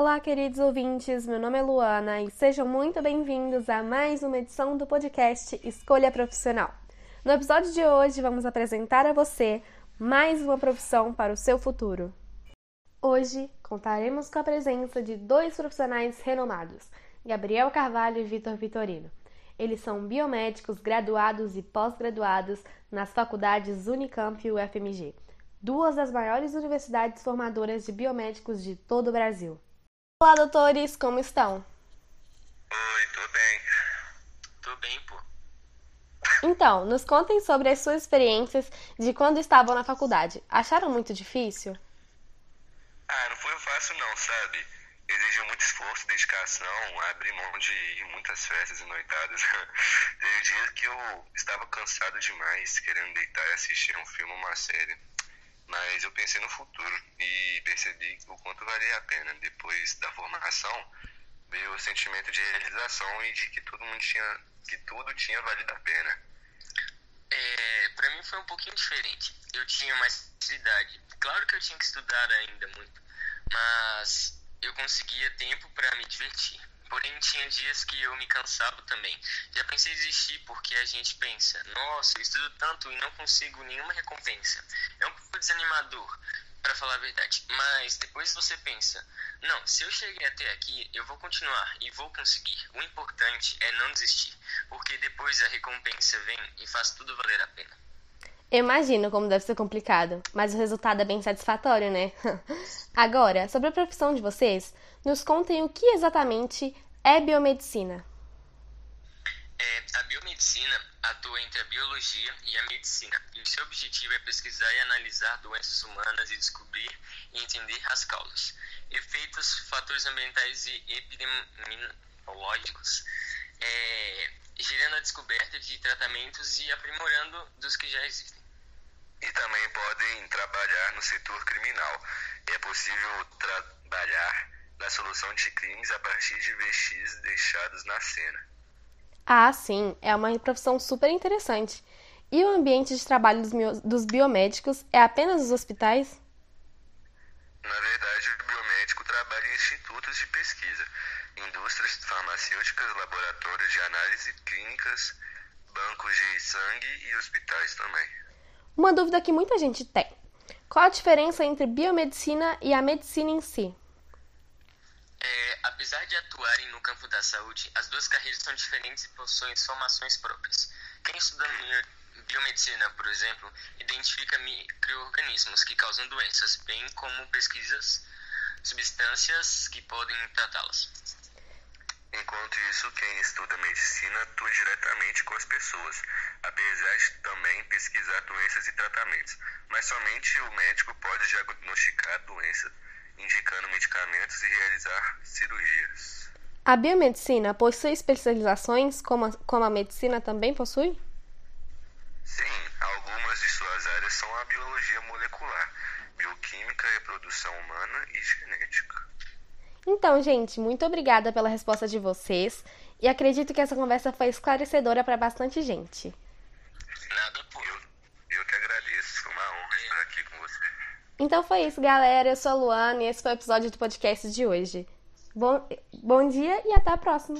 Olá, queridos ouvintes. Meu nome é Luana e sejam muito bem-vindos a mais uma edição do podcast Escolha Profissional. No episódio de hoje, vamos apresentar a você mais uma profissão para o seu futuro. Hoje, contaremos com a presença de dois profissionais renomados, Gabriel Carvalho e Vitor Vitorino. Eles são biomédicos graduados e pós-graduados nas faculdades Unicamp e UFMG, duas das maiores universidades formadoras de biomédicos de todo o Brasil. Olá, doutores, como estão? Oi, tô bem. Tô bem, pô. Então, nos contem sobre as suas experiências de quando estavam na faculdade. Acharam muito difícil? Ah, não foi fácil não, sabe? Exigiu muito esforço, dedicação, abrir mão de muitas festas e noitadas. Teve dias que eu estava cansado demais, querendo deitar e assistir um filme ou uma série. Mas eu pensei no futuro e percebi o quanto valia a pena. Depois da formação, veio o sentimento de realização e de que todo mundo tinha, que tudo tinha valido a pena. É, para mim foi um pouquinho diferente. Eu tinha mais idade. Claro que eu tinha que estudar ainda muito, mas eu conseguia tempo para me divertir. Porém, tinha dias que eu me cansava também. Já pensei em desistir porque a gente pensa: nossa, eu estudo tanto e não consigo nenhuma recompensa. É um desanimador, para falar a verdade. Mas depois você pensa: não, se eu cheguei até aqui, eu vou continuar e vou conseguir. O importante é não desistir, porque depois a recompensa vem e faz tudo valer a pena. Eu imagino como deve ser complicado, mas o resultado é bem satisfatório, né? Agora, sobre a profissão de vocês, nos contem o que exatamente é biomedicina. É, a biomedicina atua entre a biologia e a medicina, e o seu objetivo é pesquisar e analisar doenças humanas e descobrir e entender as causas, efeitos, fatores ambientais e epidemiológicos, é, gerando a descoberta de tratamentos e aprimorando dos que já existem e também podem trabalhar no setor criminal. É possível trabalhar na solução de crimes a partir de vestígios deixados na cena. Ah, sim, é uma profissão super interessante. E o ambiente de trabalho dos, dos biomédicos é apenas os hospitais? Na verdade, o biomédico trabalha em institutos de pesquisa, indústrias farmacêuticas, laboratórios de análise clínicas, bancos de sangue e hospitais também. Uma dúvida que muita gente tem: qual a diferença entre biomedicina e a medicina em si? É, apesar de atuarem no campo da saúde, as duas carreiras são diferentes e possuem formações próprias. Quem estuda biomedicina, por exemplo, identifica microorganismos que causam doenças, bem como pesquisas substâncias que podem tratá-las. Enquanto isso, quem estuda medicina atua diretamente com as pessoas, apesar de também pesquisar doenças e tratamentos. Mas somente o médico pode diagnosticar a doença, indicando medicamentos e realizar cirurgias. A biomedicina possui especializações como a, como a medicina também possui? Sim, algumas de suas áreas são a biologia molecular, bioquímica, reprodução humana e genética. Então, gente, muito obrigada pela resposta de vocês e acredito que essa conversa foi esclarecedora para bastante gente. Nada, pô. Eu, eu que agradeço, foi uma honra estar aqui com você. Então foi isso, galera. Eu sou a Luana e esse foi o episódio do podcast de hoje. Bom, bom dia e até a próxima!